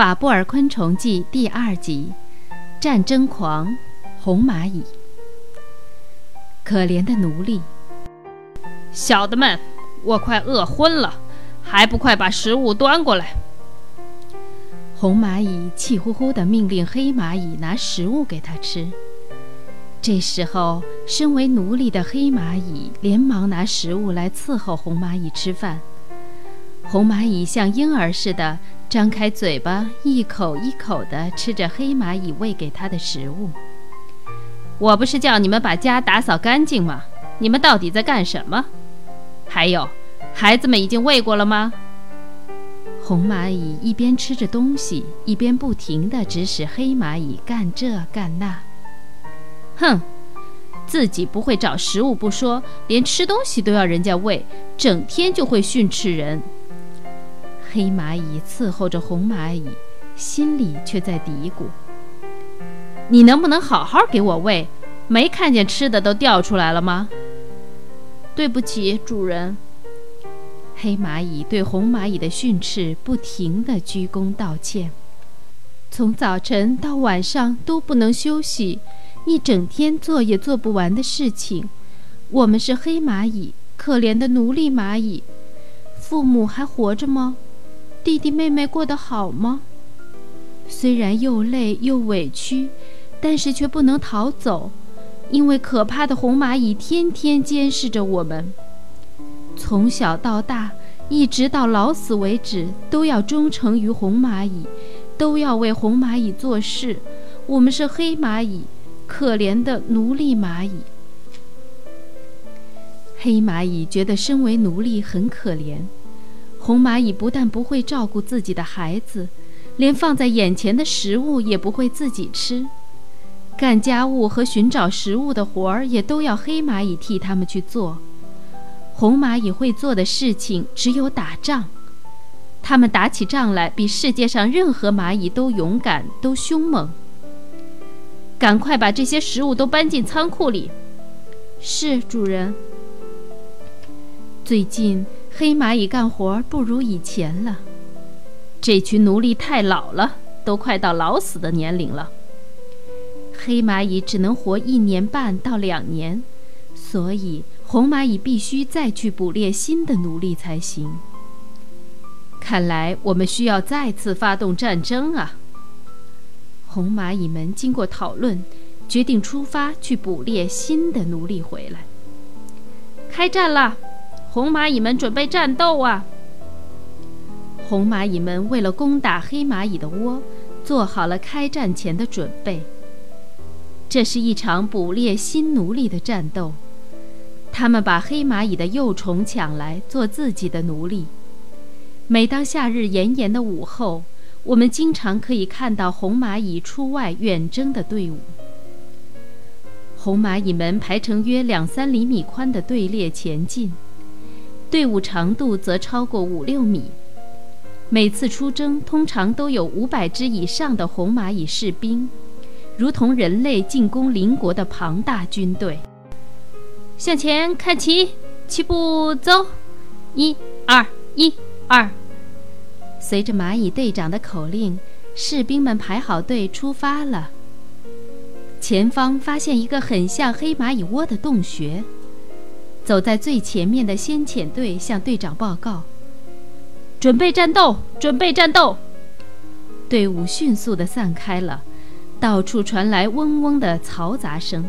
法布尔昆虫记第二集：战争狂，红蚂蚁。可怜的奴隶，小的们，我快饿昏了，还不快把食物端过来！红蚂蚁气呼呼地命令黑蚂蚁拿食物给他吃。这时候，身为奴隶的黑蚂蚁连忙拿食物来伺候红蚂蚁吃饭。红蚂蚁像婴儿似的张开嘴巴，一口一口地吃着黑蚂蚁喂给它的食物。我不是叫你们把家打扫干净吗？你们到底在干什么？还有，孩子们已经喂过了吗？红蚂蚁一边吃着东西，一边不停地指使黑蚂蚁干这干那。哼，自己不会找食物不说，连吃东西都要人家喂，整天就会训斥人。黑蚂蚁伺候着红蚂蚁，心里却在嘀咕：“你能不能好好给我喂？没看见吃的都掉出来了吗？”对不起，主人。黑蚂蚁对红蚂蚁的训斥不停地鞠躬道歉，从早晨到晚上都不能休息，一整天做也做不完的事情。我们是黑蚂蚁，可怜的奴隶蚂蚁。父母还活着吗？弟弟妹妹过得好吗？虽然又累又委屈，但是却不能逃走，因为可怕的红蚂蚁天天监视着我们。从小到大，一直到老死为止，都要忠诚于红蚂蚁，都要为红蚂蚁做事。我们是黑蚂蚁，可怜的奴隶蚂蚁。黑蚂蚁觉得身为奴隶很可怜。红蚂蚁不但不会照顾自己的孩子，连放在眼前的食物也不会自己吃，干家务和寻找食物的活儿也都要黑蚂蚁替他们去做。红蚂蚁会做的事情只有打仗，他们打起仗来比世界上任何蚂蚁都勇敢、都凶猛。赶快把这些食物都搬进仓库里。是，主人。最近。黑蚂蚁干活不如以前了，这群奴隶太老了，都快到老死的年龄了。黑蚂蚁只能活一年半到两年，所以红蚂蚁必须再去捕猎新的奴隶才行。看来我们需要再次发动战争啊！红蚂蚁们经过讨论，决定出发去捕猎新的奴隶回来。开战了！红蚂蚁们准备战斗啊！红蚂蚁们为了攻打黑蚂蚁的窝，做好了开战前的准备。这是一场捕猎新奴隶的战斗。他们把黑蚂蚁的幼虫抢来做自己的奴隶。每当夏日炎炎的午后，我们经常可以看到红蚂蚁出外远征的队伍。红蚂蚁们排成约两三厘米宽的队列前进。队伍长度则超过五六米，每次出征通常都有五百只以上的红蚂蚁士兵，如同人类进攻邻国的庞大军队。向前看齐，齐步走，一二一二。随着蚂蚁队长的口令，士兵们排好队出发了。前方发现一个很像黑蚂蚁窝的洞穴。走在最前面的先遣队向队长报告：“准备战斗，准备战斗！”队伍迅速地散开了，到处传来嗡嗡的嘈杂声。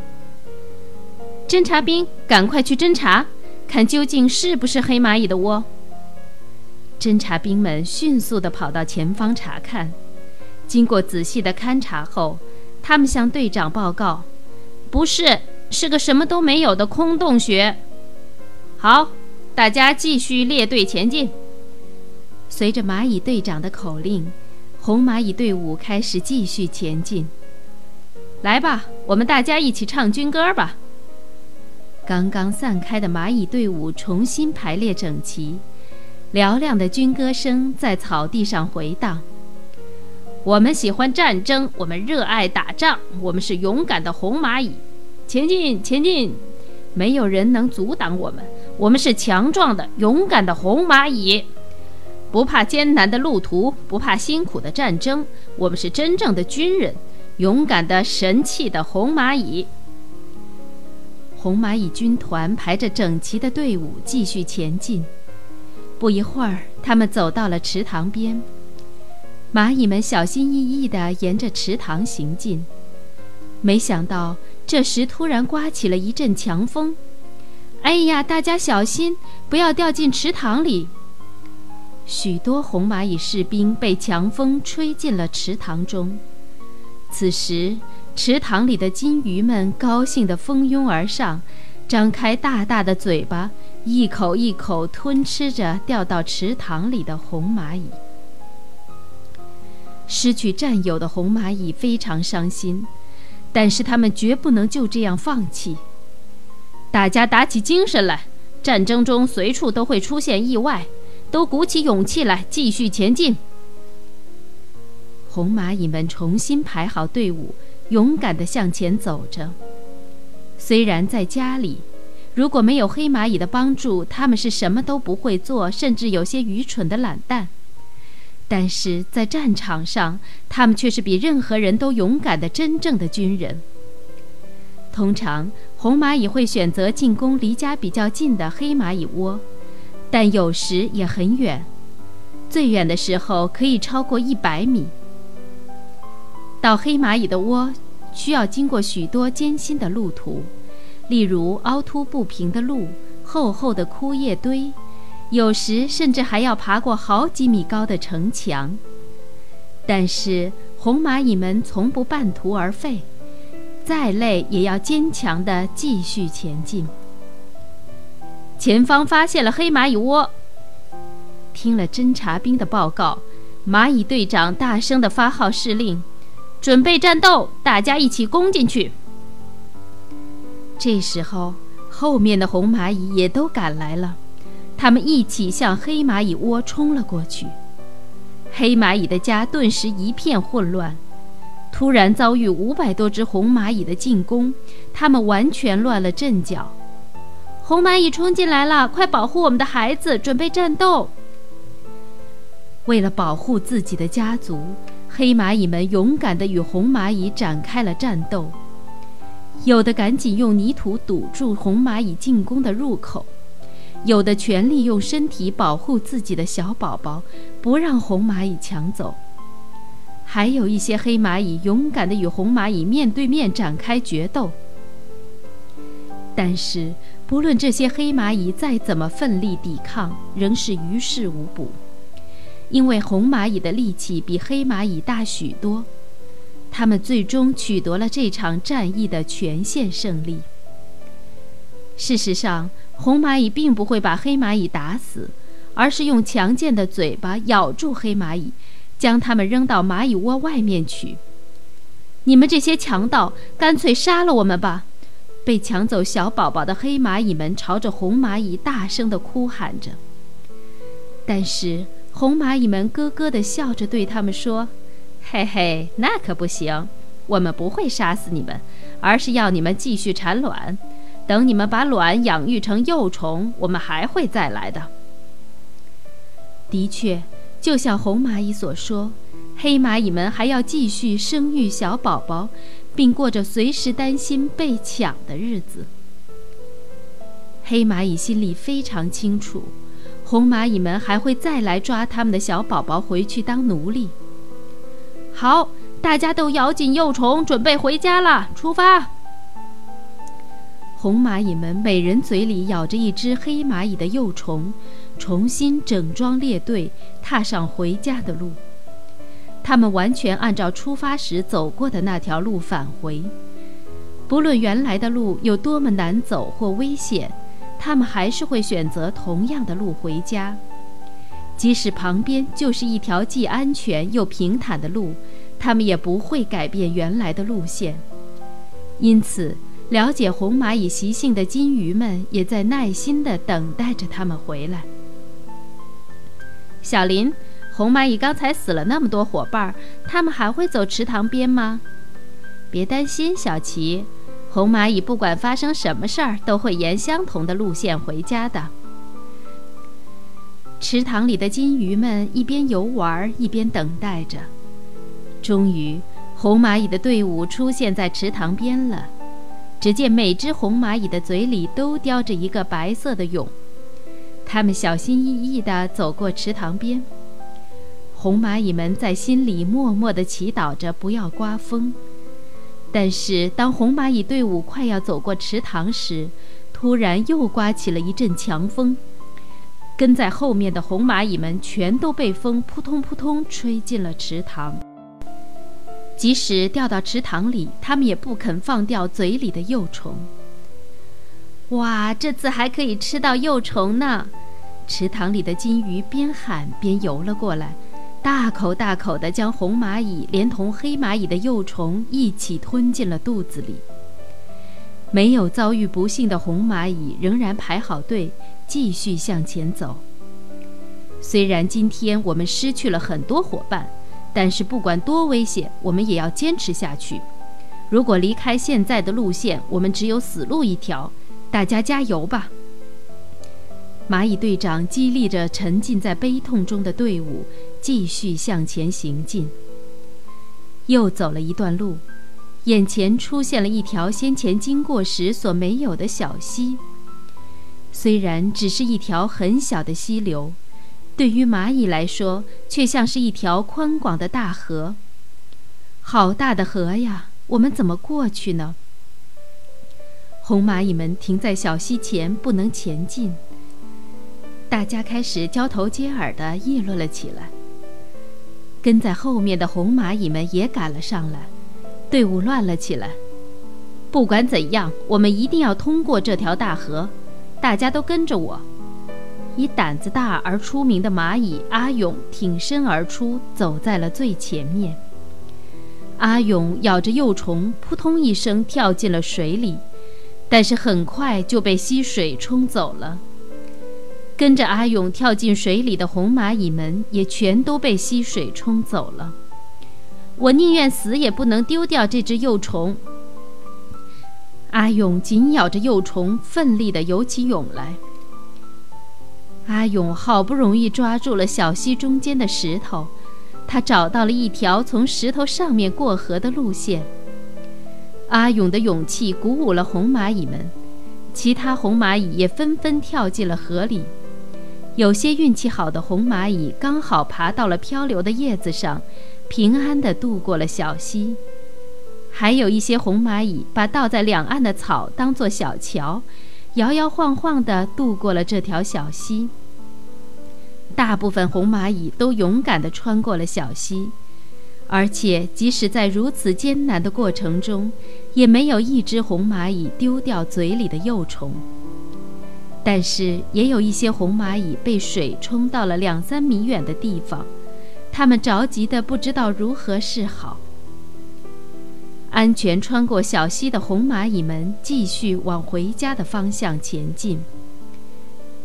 侦察兵，赶快去侦查，看究竟是不是黑蚂蚁的窝。侦察兵们迅速地跑到前方查看，经过仔细的勘察后，他们向队长报告：“不是，是个什么都没有的空洞穴。”好，大家继续列队前进。随着蚂蚁队长的口令，红蚂蚁队伍开始继续前进。来吧，我们大家一起唱军歌吧。刚刚散开的蚂蚁队伍重新排列整齐，嘹亮的军歌声在草地上回荡。我们喜欢战争，我们热爱打仗，我们是勇敢的红蚂蚁。前进，前进！没有人能阻挡我们。我们是强壮的、勇敢的红蚂蚁。不怕艰难的路途，不怕辛苦的战争，我们是真正的军人，勇敢的、神气的红蚂蚁。红蚂蚁军团排着整齐的队伍继续前进。不一会儿，他们走到了池塘边。蚂蚁们小心翼翼地沿着池塘行进。没想到，这时突然刮起了一阵强风。哎呀，大家小心，不要掉进池塘里！许多红蚂蚁士兵被强风吹进了池塘中。此时，池塘里的金鱼们高兴地蜂拥而上，张开大大的嘴巴，一口一口吞吃着掉到池塘里的红蚂蚁。失去战友的红蚂蚁非常伤心，但是他们绝不能就这样放弃。大家打起精神来，战争中随处都会出现意外。都鼓起勇气来，继续前进。红蚂蚁们重新排好队伍，勇敢地向前走着。虽然在家里，如果没有黑蚂蚁的帮助，他们是什么都不会做，甚至有些愚蠢的懒蛋。但是在战场上，他们却是比任何人都勇敢的真正的军人。通常，红蚂蚁会选择进攻离家比较近的黑蚂蚁窝。但有时也很远，最远的时候可以超过一百米。到黑蚂蚁的窝，需要经过许多艰辛的路途，例如凹凸不平的路、厚厚的枯叶堆，有时甚至还要爬过好几米高的城墙。但是红蚂蚁们从不半途而废，再累也要坚强地继续前进。前方发现了黑蚂蚁窝。听了侦察兵的报告，蚂蚁队长大声地发号施令：“准备战斗，大家一起攻进去。”这时候，后面的红蚂蚁也都赶来了，他们一起向黑蚂蚁窝冲了过去。黑蚂蚁的家顿时一片混乱，突然遭遇五百多只红蚂蚁的进攻，他们完全乱了阵脚。红蚂蚁冲进来了！快保护我们的孩子，准备战斗。为了保护自己的家族，黑蚂蚁们勇敢地与红蚂蚁展开了战斗。有的赶紧用泥土堵住红蚂蚁进攻的入口，有的全力用身体保护自己的小宝宝，不让红蚂蚁抢走。还有一些黑蚂蚁勇敢地与红蚂蚁面对面展开决斗。但是。不论这些黑蚂蚁再怎么奋力抵抗，仍是于事无补，因为红蚂蚁的力气比黑蚂蚁大许多。他们最终取得了这场战役的全线胜利。事实上，红蚂蚁并不会把黑蚂蚁打死，而是用强健的嘴巴咬住黑蚂蚁，将它们扔到蚂蚁窝外面去。你们这些强盗，干脆杀了我们吧！被抢走小宝宝的黑蚂蚁们朝着红蚂蚁大声地哭喊着，但是红蚂蚁们咯咯地笑着对他们说：“嘿嘿，那可不行，我们不会杀死你们，而是要你们继续产卵。等你们把卵养育成幼虫，我们还会再来的。”的确，就像红蚂蚁所说，黑蚂蚁们还要继续生育小宝宝。并过着随时担心被抢的日子。黑蚂蚁心里非常清楚，红蚂蚁们还会再来抓他们的小宝宝回去当奴隶。好，大家都咬紧幼虫，准备回家了，出发！红蚂蚁们每人嘴里咬着一只黑蚂蚁的幼虫，重新整装列队，踏上回家的路。他们完全按照出发时走过的那条路返回，不论原来的路有多么难走或危险，他们还是会选择同样的路回家。即使旁边就是一条既安全又平坦的路，他们也不会改变原来的路线。因此，了解红蚂蚁习性的金鱼们也在耐心地等待着它们回来。小林。红蚂蚁刚才死了那么多伙伴，他们还会走池塘边吗？别担心，小琪，红蚂蚁不管发生什么事儿，都会沿相同的路线回家的。池塘里的金鱼们一边游玩，一边等待着。终于，红蚂蚁的队伍出现在池塘边了。只见每只红蚂蚁的嘴里都叼着一个白色的蛹，他们小心翼翼地走过池塘边。红蚂蚁们在心里默默地祈祷着不要刮风。但是，当红蚂蚁队伍快要走过池塘时，突然又刮起了一阵强风，跟在后面的红蚂蚁们全都被风扑通扑通吹进了池塘。即使掉到池塘里，它们也不肯放掉嘴里的幼虫。哇，这次还可以吃到幼虫呢！池塘里的金鱼边喊边游了过来，大口大口地将红蚂蚁连同黑蚂蚁的幼虫一起吞进了肚子里。没有遭遇不幸的红蚂蚁仍然排好队，继续向前走。虽然今天我们失去了很多伙伴。但是不管多危险，我们也要坚持下去。如果离开现在的路线，我们只有死路一条。大家加油吧！蚂蚁队长激励着沉浸在悲痛中的队伍，继续向前行进。又走了一段路，眼前出现了一条先前经过时所没有的小溪。虽然只是一条很小的溪流。对于蚂蚁来说，却像是一条宽广的大河。好大的河呀！我们怎么过去呢？红蚂蚁们停在小溪前，不能前进。大家开始交头接耳地议论了起来。跟在后面的红蚂蚁们也赶了上来，队伍乱了起来。不管怎样，我们一定要通过这条大河。大家都跟着我。以胆子大而出名的蚂蚁阿勇挺身而出，走在了最前面。阿勇咬着幼虫，扑通一声跳进了水里，但是很快就被溪水冲走了。跟着阿勇跳进水里的红蚂蚁们也全都被溪水冲走了。我宁愿死也不能丢掉这只幼虫。阿勇紧咬着幼虫，奋力地游起泳来。阿勇好不容易抓住了小溪中间的石头，他找到了一条从石头上面过河的路线。阿勇的勇气鼓舞了红蚂蚁们，其他红蚂蚁也纷纷跳进了河里。有些运气好的红蚂蚁刚好爬到了漂流的叶子上，平安地渡过了小溪。还有一些红蚂蚁把倒在两岸的草当作小桥。摇摇晃晃地渡过了这条小溪。大部分红蚂蚁都勇敢地穿过了小溪，而且即使在如此艰难的过程中，也没有一只红蚂蚁丢掉嘴里的幼虫。但是，也有一些红蚂蚁被水冲到了两三米远的地方，它们着急的不知道如何是好。安全穿过小溪的红蚂蚁们继续往回家的方向前进。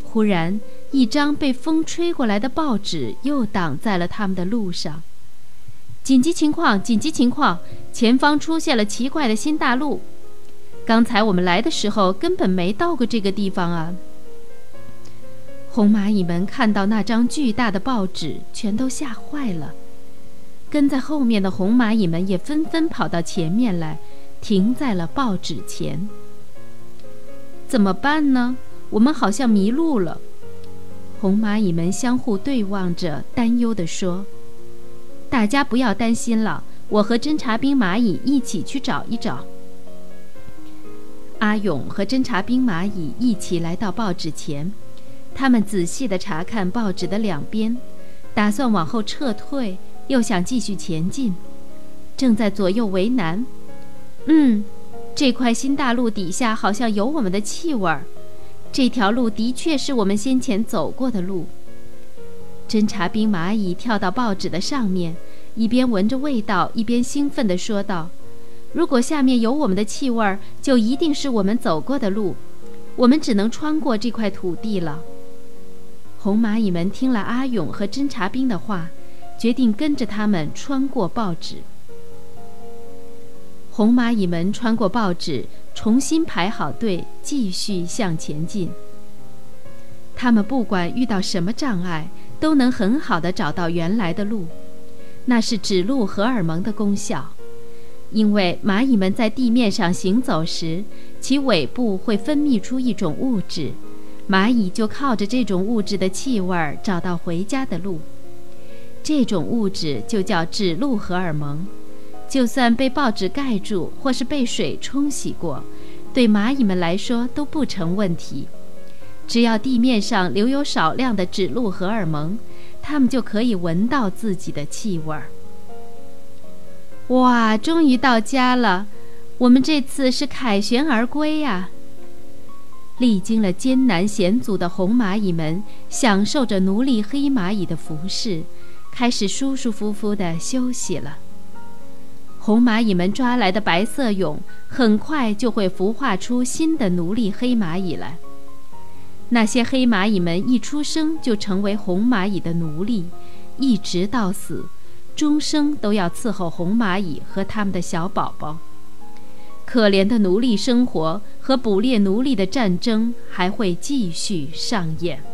忽然，一张被风吹过来的报纸又挡在了他们的路上。紧急情况！紧急情况！前方出现了奇怪的新大陆。刚才我们来的时候根本没到过这个地方啊！红蚂蚁们看到那张巨大的报纸，全都吓坏了。跟在后面的红蚂蚁们也纷纷跑到前面来，停在了报纸前。怎么办呢？我们好像迷路了。红蚂蚁们相互对望着，担忧地说：“大家不要担心了，我和侦察兵蚂蚁一起去找一找。”阿勇和侦察兵蚂蚁一起来到报纸前，他们仔细地查看报纸的两边，打算往后撤退。又想继续前进，正在左右为难。嗯，这块新大陆底下好像有我们的气味儿。这条路的确是我们先前走过的路。侦察兵蚂蚁跳到报纸的上面，一边闻着味道，一边兴奋地说道：“如果下面有我们的气味，就一定是我们走过的路。我们只能穿过这块土地了。”红蚂蚁们听了阿勇和侦察兵的话。决定跟着他们穿过报纸。红蚂蚁们穿过报纸，重新排好队，继续向前进。他们不管遇到什么障碍，都能很好的找到原来的路。那是指路荷尔蒙的功效，因为蚂蚁们在地面上行走时，其尾部会分泌出一种物质，蚂蚁就靠着这种物质的气味找到回家的路。这种物质就叫指路荷尔蒙。就算被报纸盖住，或是被水冲洗过，对蚂蚁们来说都不成问题。只要地面上留有少量的指路荷尔蒙，它们就可以闻到自己的气味儿。哇，终于到家了！我们这次是凯旋而归呀！历经了艰难险阻的红蚂蚁们，享受着奴隶黑蚂蚁的服侍，开始舒舒服服地休息了。红蚂蚁们抓来的白色蛹，很快就会孵化出新的奴隶黑蚂蚁来。那些黑蚂蚁们一出生就成为红蚂蚁的奴隶，一直到死，终生都要伺候红蚂蚁和他们的小宝宝。可怜的奴隶生活和捕猎奴隶的战争还会继续上演。